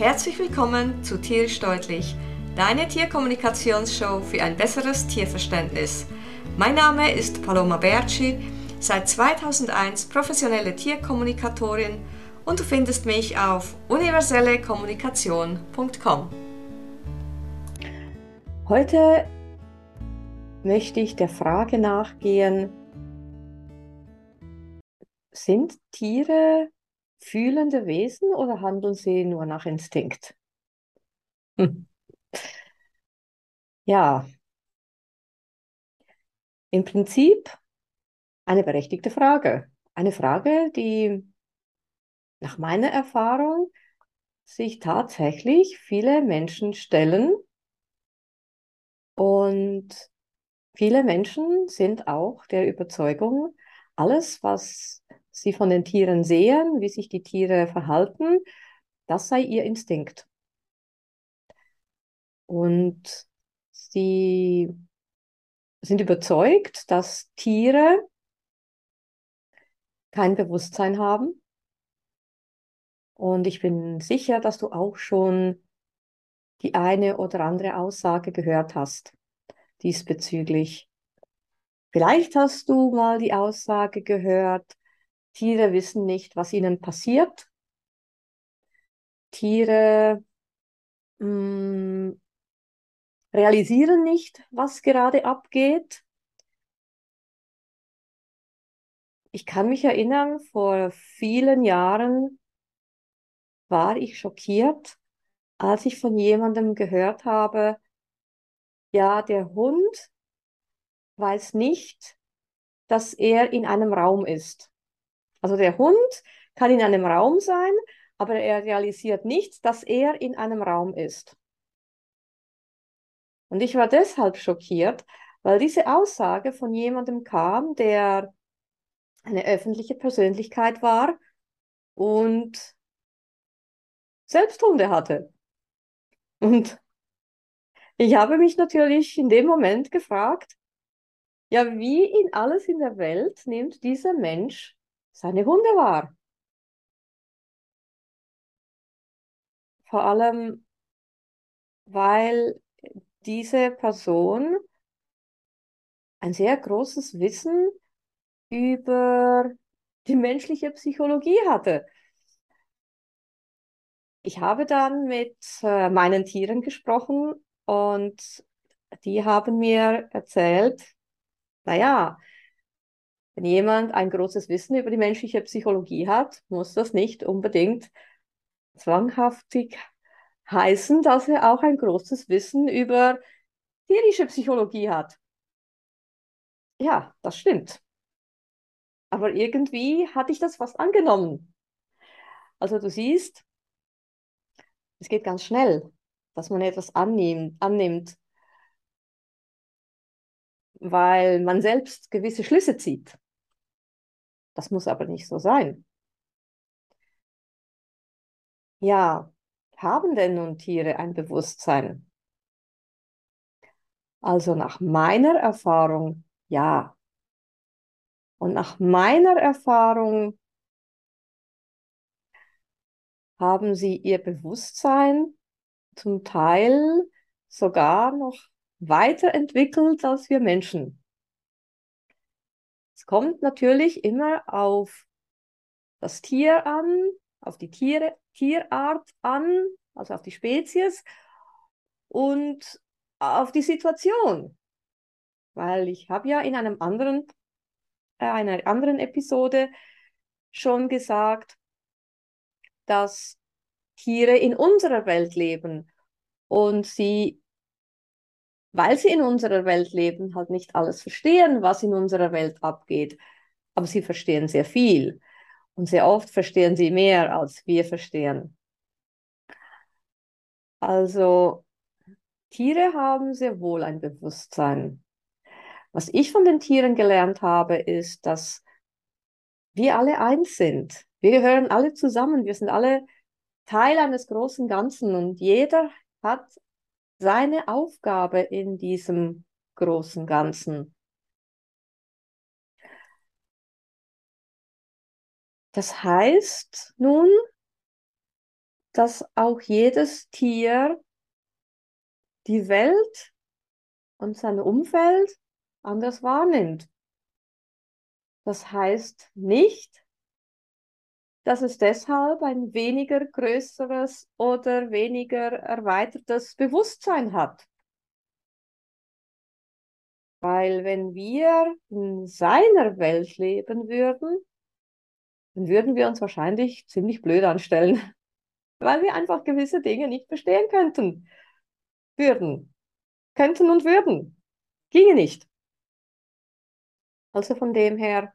Herzlich willkommen zu Tierisch Deutlich, deine Tierkommunikationsshow für ein besseres Tierverständnis. Mein Name ist Paloma Berci, seit 2001 professionelle Tierkommunikatorin und du findest mich auf universellekommunikation.com. Heute möchte ich der Frage nachgehen, sind Tiere fühlende Wesen oder handeln sie nur nach Instinkt? Hm. Ja, im Prinzip eine berechtigte Frage. Eine Frage, die nach meiner Erfahrung sich tatsächlich viele Menschen stellen. Und viele Menschen sind auch der Überzeugung, alles, was sie von den Tieren sehen, wie sich die Tiere verhalten, das sei ihr Instinkt. Und sie sind überzeugt, dass Tiere kein Bewusstsein haben. Und ich bin sicher, dass du auch schon die eine oder andere Aussage gehört hast diesbezüglich. Vielleicht hast du mal die Aussage gehört, Tiere wissen nicht, was ihnen passiert. Tiere mh, mm, realisieren nicht, was gerade abgeht. Ich kann mich erinnern, vor vielen Jahren war ich schockiert, als ich von jemandem gehört habe, ja, der Hund weiß nicht, dass er in einem Raum ist. Also der Hund kann in einem Raum sein, aber er realisiert nicht, dass er in einem Raum ist. Und ich war deshalb schockiert, weil diese Aussage von jemandem kam, der eine öffentliche Persönlichkeit war und selbst Hunde hatte. Und ich habe mich natürlich in dem Moment gefragt, ja, wie in alles in der Welt nimmt dieser Mensch seine Hunde wahr? Vor allem, weil diese Person ein sehr großes Wissen über die menschliche Psychologie hatte. Ich habe dann mit äh, meinen Tieren gesprochen und die haben mir erzählt, naja, wenn jemand ein großes Wissen über die menschliche Psychologie hat, muss das nicht unbedingt zwanghaftig heißen, dass er auch ein großes Wissen über tierische Psychologie hat. Ja, das stimmt. Aber irgendwie hatte ich das fast angenommen. Also du siehst, es geht ganz schnell, dass man etwas annimmt, weil man selbst gewisse Schlüsse zieht. Das muss aber nicht so sein. Ja, haben denn nun Tiere ein Bewusstsein? Also nach meiner Erfahrung ja. Und nach meiner Erfahrung haben sie ihr Bewusstsein zum Teil sogar noch weiterentwickelt als wir Menschen. Es kommt natürlich immer auf das Tier an, auf die Tiere, Tierart an, also auf die Spezies und auf die Situation. Weil ich habe ja in einem anderen, äh, einer anderen Episode schon gesagt, dass Tiere in unserer Welt leben und sie weil sie in unserer Welt leben, halt nicht alles verstehen, was in unserer Welt abgeht. Aber sie verstehen sehr viel. Und sehr oft verstehen sie mehr, als wir verstehen. Also Tiere haben sehr wohl ein Bewusstsein. Was ich von den Tieren gelernt habe, ist, dass wir alle eins sind. Wir gehören alle zusammen. Wir sind alle Teil eines großen Ganzen und jeder hat seine Aufgabe in diesem großen Ganzen. Das heißt nun, dass auch jedes Tier die Welt und sein Umfeld anders wahrnimmt. Das heißt nicht, dass es deshalb ein weniger größeres oder weniger erweitertes Bewusstsein hat. Weil wenn wir in seiner Welt leben würden, dann würden wir uns wahrscheinlich ziemlich blöd anstellen, weil wir einfach gewisse Dinge nicht verstehen könnten, würden, könnten und würden. Ginge nicht. Also von dem her,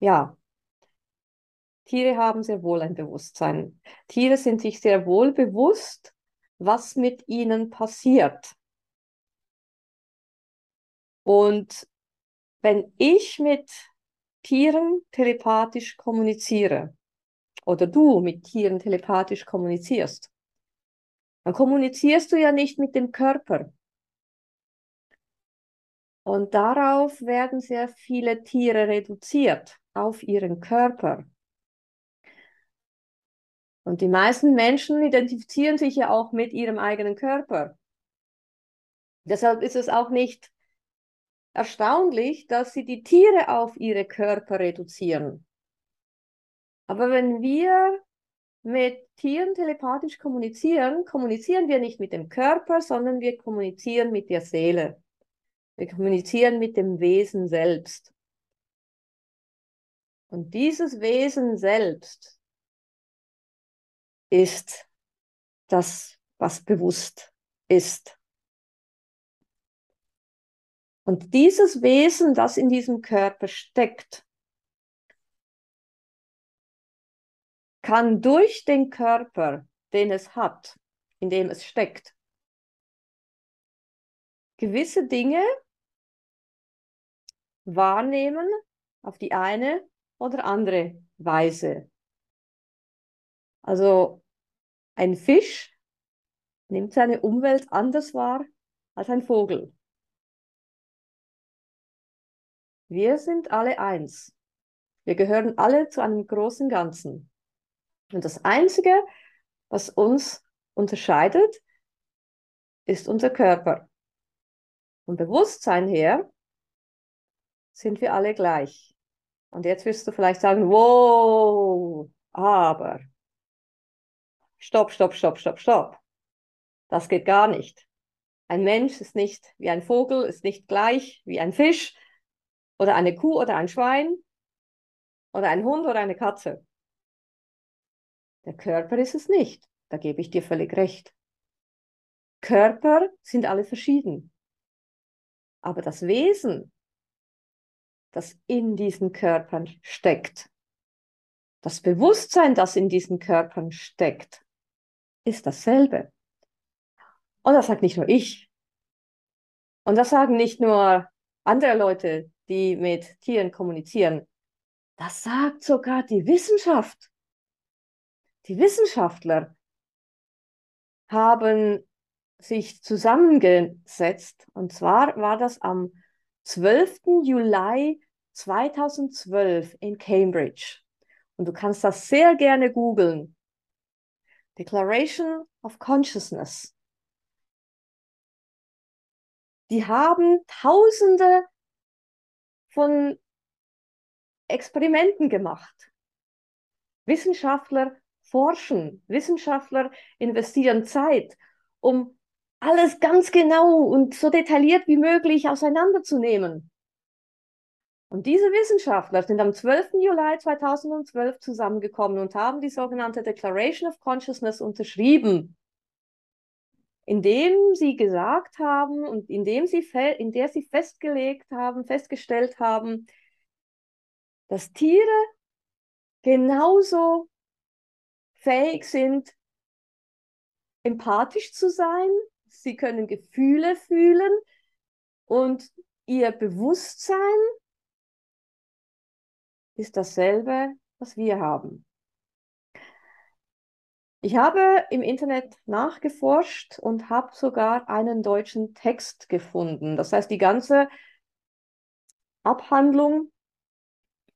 ja, Tiere haben sehr wohl ein Bewusstsein. Tiere sind sich sehr wohl bewusst, was mit ihnen passiert. Und wenn ich mit Tieren telepathisch kommuniziere oder du mit Tieren telepathisch kommunizierst, dann kommunizierst du ja nicht mit dem Körper. Und darauf werden sehr viele Tiere reduziert, auf ihren Körper. Und die meisten Menschen identifizieren sich ja auch mit ihrem eigenen Körper. Deshalb ist es auch nicht erstaunlich, dass sie die Tiere auf ihre Körper reduzieren. Aber wenn wir mit Tieren telepathisch kommunizieren, kommunizieren wir nicht mit dem Körper, sondern wir kommunizieren mit der Seele. Wir kommunizieren mit dem Wesen selbst. Und dieses Wesen selbst ist das, was bewusst ist. Und dieses Wesen, das in diesem Körper steckt, kann durch den Körper, den es hat, in dem es steckt, gewisse Dinge wahrnehmen auf die eine oder andere Weise. Also ein Fisch nimmt seine Umwelt anders wahr als ein Vogel. Wir sind alle eins. Wir gehören alle zu einem großen Ganzen. Und das Einzige, was uns unterscheidet, ist unser Körper. Vom Bewusstsein her sind wir alle gleich. Und jetzt wirst du vielleicht sagen, wow, aber stopp, stopp, stopp, stopp, stopp. Das geht gar nicht. Ein Mensch ist nicht wie ein Vogel, ist nicht gleich wie ein Fisch oder eine Kuh oder ein Schwein oder ein Hund oder eine Katze. Der Körper ist es nicht. Da gebe ich dir völlig recht. Körper sind alle verschieden. Aber das Wesen, das in diesen Körpern steckt, das Bewusstsein, das in diesen Körpern steckt, ist dasselbe. Und das sagt nicht nur ich. Und das sagen nicht nur andere Leute, die mit Tieren kommunizieren. Das sagt sogar die Wissenschaft. Die Wissenschaftler haben sich zusammengesetzt. Und zwar war das am 12. Juli 2012 in Cambridge. Und du kannst das sehr gerne googeln. Declaration of Consciousness. Die haben tausende von Experimenten gemacht. Wissenschaftler forschen, Wissenschaftler investieren Zeit, um alles ganz genau und so detailliert wie möglich auseinanderzunehmen. Und diese Wissenschaftler sind am 12. Juli 2012 zusammengekommen und haben die sogenannte Declaration of Consciousness unterschrieben, indem sie gesagt haben und indem sie in der sie festgelegt haben, festgestellt haben, dass Tiere genauso fähig sind, empathisch zu sein, sie können Gefühle fühlen und ihr Bewusstsein ist dasselbe, was wir haben. Ich habe im Internet nachgeforscht und habe sogar einen deutschen Text gefunden. Das heißt, die ganze Abhandlung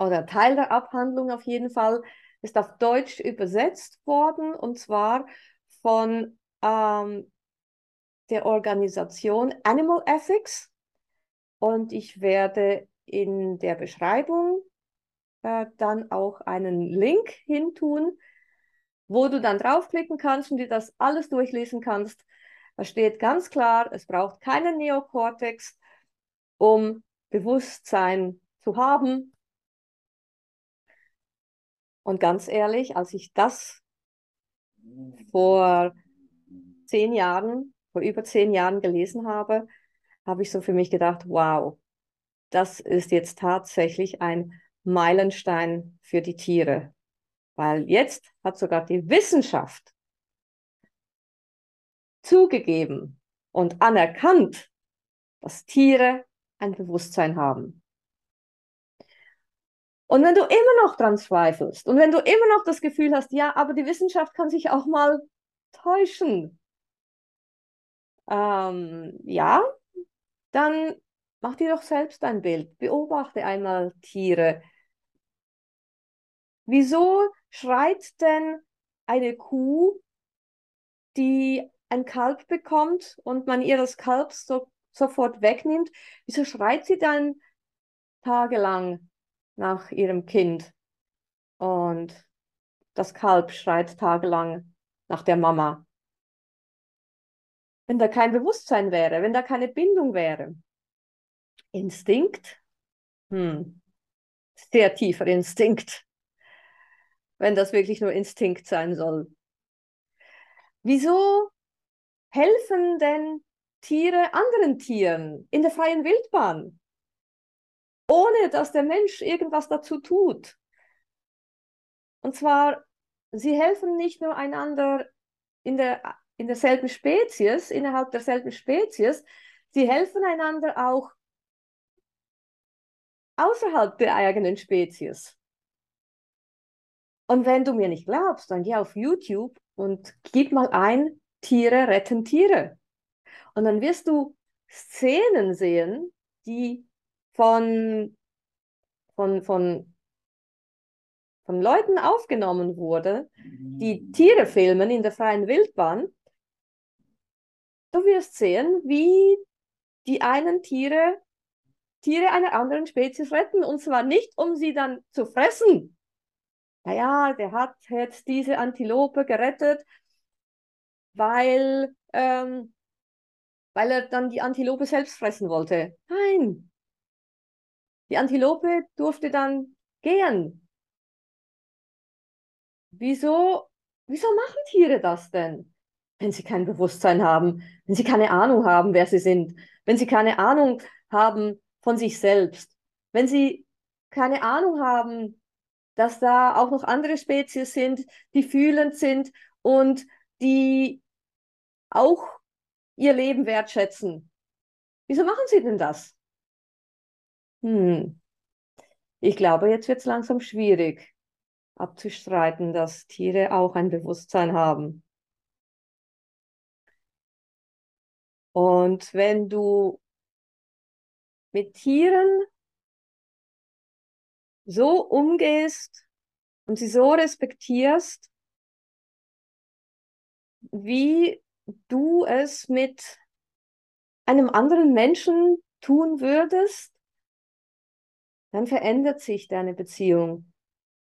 oder Teil der Abhandlung auf jeden Fall ist auf Deutsch übersetzt worden und zwar von ähm, der Organisation Animal Ethics. Und ich werde in der Beschreibung äh, dann auch einen Link hintun, wo du dann draufklicken kannst und dir das alles durchlesen kannst. Da steht ganz klar, es braucht keinen Neokortex, um Bewusstsein zu haben. Und ganz ehrlich, als ich das vor zehn Jahren, vor über zehn Jahren gelesen habe, habe ich so für mich gedacht, wow, das ist jetzt tatsächlich ein Meilenstein für die Tiere. Weil jetzt hat sogar die Wissenschaft zugegeben und anerkannt, dass Tiere ein Bewusstsein haben. Und wenn du immer noch dran zweifelst und wenn du immer noch das Gefühl hast, ja, aber die Wissenschaft kann sich auch mal täuschen, ähm, ja, dann mach dir doch selbst ein Bild. Beobachte einmal Tiere. Wieso schreit denn eine Kuh, die ein Kalb bekommt und man ihr das Kalb so, sofort wegnimmt? Wieso schreit sie dann tagelang nach ihrem Kind? Und das Kalb schreit tagelang nach der Mama. Wenn da kein Bewusstsein wäre, wenn da keine Bindung wäre. Instinkt? Hm. Sehr tiefer Instinkt wenn das wirklich nur Instinkt sein soll. Wieso helfen denn Tiere anderen Tieren in der freien Wildbahn, ohne dass der Mensch irgendwas dazu tut? Und zwar, sie helfen nicht nur einander in, der, in derselben Spezies, innerhalb derselben Spezies, sie helfen einander auch außerhalb der eigenen Spezies. Und wenn du mir nicht glaubst, dann geh auf YouTube und gib mal ein, Tiere retten Tiere. Und dann wirst du Szenen sehen, die von, von, von, von Leuten aufgenommen wurden, die Tiere filmen in der freien Wildbahn. Du wirst sehen, wie die einen Tiere Tiere einer anderen Spezies retten. Und zwar nicht, um sie dann zu fressen, naja, der hat jetzt diese Antilope gerettet, weil, ähm, weil er dann die Antilope selbst fressen wollte. Nein, die Antilope durfte dann gehen. Wieso, wieso machen Tiere das denn? Wenn sie kein Bewusstsein haben, wenn sie keine Ahnung haben, wer sie sind, wenn sie keine Ahnung haben von sich selbst, wenn sie keine Ahnung haben, dass da auch noch andere Spezies sind, die fühlend sind und die auch ihr Leben wertschätzen. Wieso machen sie denn das? Hm. Ich glaube, jetzt wird es langsam schwierig abzustreiten, dass Tiere auch ein Bewusstsein haben. Und wenn du mit Tieren so umgehst und sie so respektierst, wie du es mit einem anderen Menschen tun würdest, dann verändert sich deine Beziehung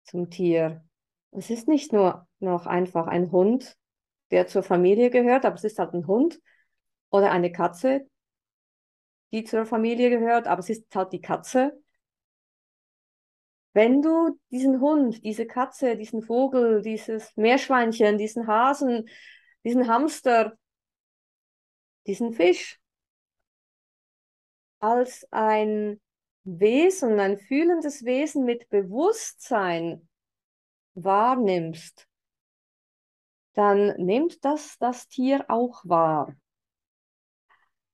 zum Tier. Es ist nicht nur noch einfach ein Hund, der zur Familie gehört, aber es ist halt ein Hund oder eine Katze, die zur Familie gehört, aber es ist halt die Katze. Wenn du diesen Hund, diese Katze, diesen Vogel, dieses Meerschweinchen, diesen Hasen, diesen Hamster, diesen Fisch als ein Wesen, ein fühlendes Wesen mit Bewusstsein wahrnimmst, dann nimmt das das Tier auch wahr.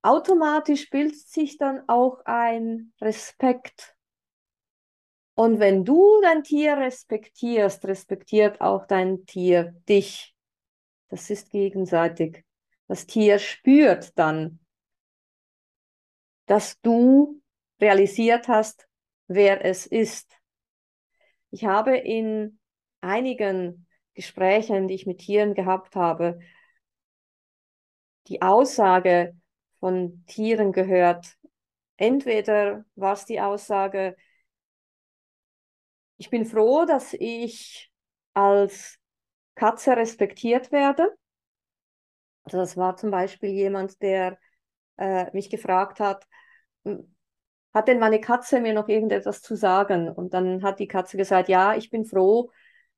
Automatisch bildet sich dann auch ein Respekt und wenn du dein Tier respektierst, respektiert auch dein Tier dich. Das ist gegenseitig. Das Tier spürt dann, dass du realisiert hast, wer es ist. Ich habe in einigen Gesprächen, die ich mit Tieren gehabt habe, die Aussage von Tieren gehört. Entweder war es die Aussage, ich bin froh, dass ich als Katze respektiert werde. Also das war zum Beispiel jemand, der äh, mich gefragt hat, hat denn meine Katze mir noch irgendetwas zu sagen? Und dann hat die Katze gesagt, ja, ich bin froh,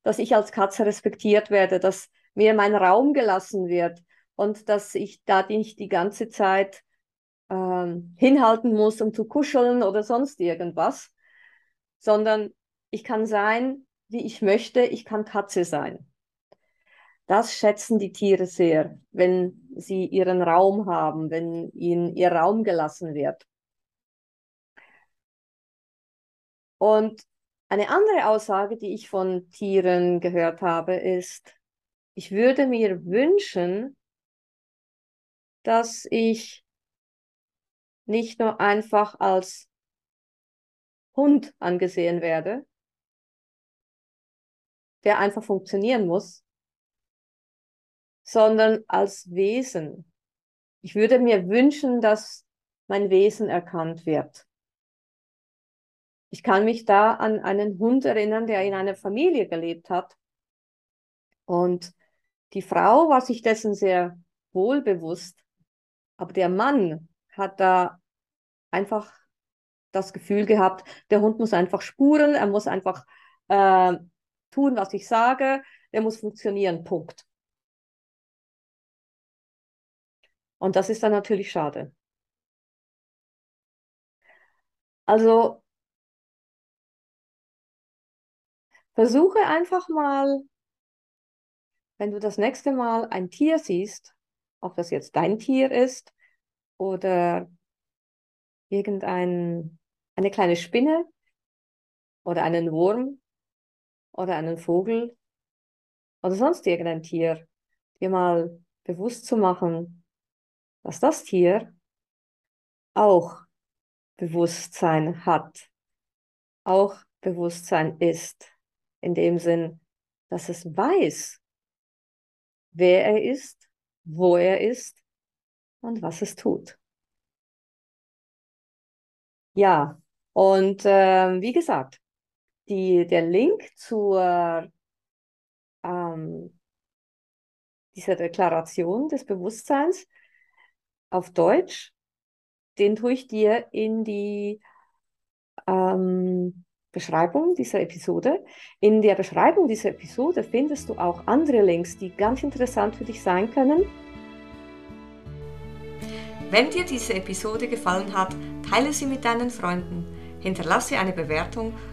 dass ich als Katze respektiert werde, dass mir mein Raum gelassen wird und dass ich da nicht die ganze Zeit ähm, hinhalten muss, um zu kuscheln oder sonst irgendwas, sondern ich kann sein, wie ich möchte, ich kann Katze sein. Das schätzen die Tiere sehr, wenn sie ihren Raum haben, wenn ihnen ihr Raum gelassen wird. Und eine andere Aussage, die ich von Tieren gehört habe, ist, ich würde mir wünschen, dass ich nicht nur einfach als Hund angesehen werde, der einfach funktionieren muss, sondern als Wesen. Ich würde mir wünschen, dass mein Wesen erkannt wird. Ich kann mich da an einen Hund erinnern, der in einer Familie gelebt hat. Und die Frau war sich dessen sehr wohl bewusst, aber der Mann hat da einfach das Gefühl gehabt, der Hund muss einfach spuren, er muss einfach äh, tun, was ich sage, der muss funktionieren, Punkt. Und das ist dann natürlich schade. Also versuche einfach mal, wenn du das nächste Mal ein Tier siehst, ob das jetzt dein Tier ist oder irgendein, eine kleine Spinne oder einen Wurm oder einen Vogel oder sonst irgendein Tier, dir mal bewusst zu machen, dass das Tier auch Bewusstsein hat, auch Bewusstsein ist, in dem Sinn, dass es weiß, wer er ist, wo er ist und was es tut. Ja, und äh, wie gesagt, die, der Link zur ähm, dieser Deklaration des Bewusstseins auf Deutsch, den tue ich dir in die ähm, Beschreibung dieser Episode. In der Beschreibung dieser Episode findest du auch andere Links, die ganz interessant für dich sein können. Wenn dir diese Episode gefallen hat, teile sie mit deinen Freunden, hinterlasse eine Bewertung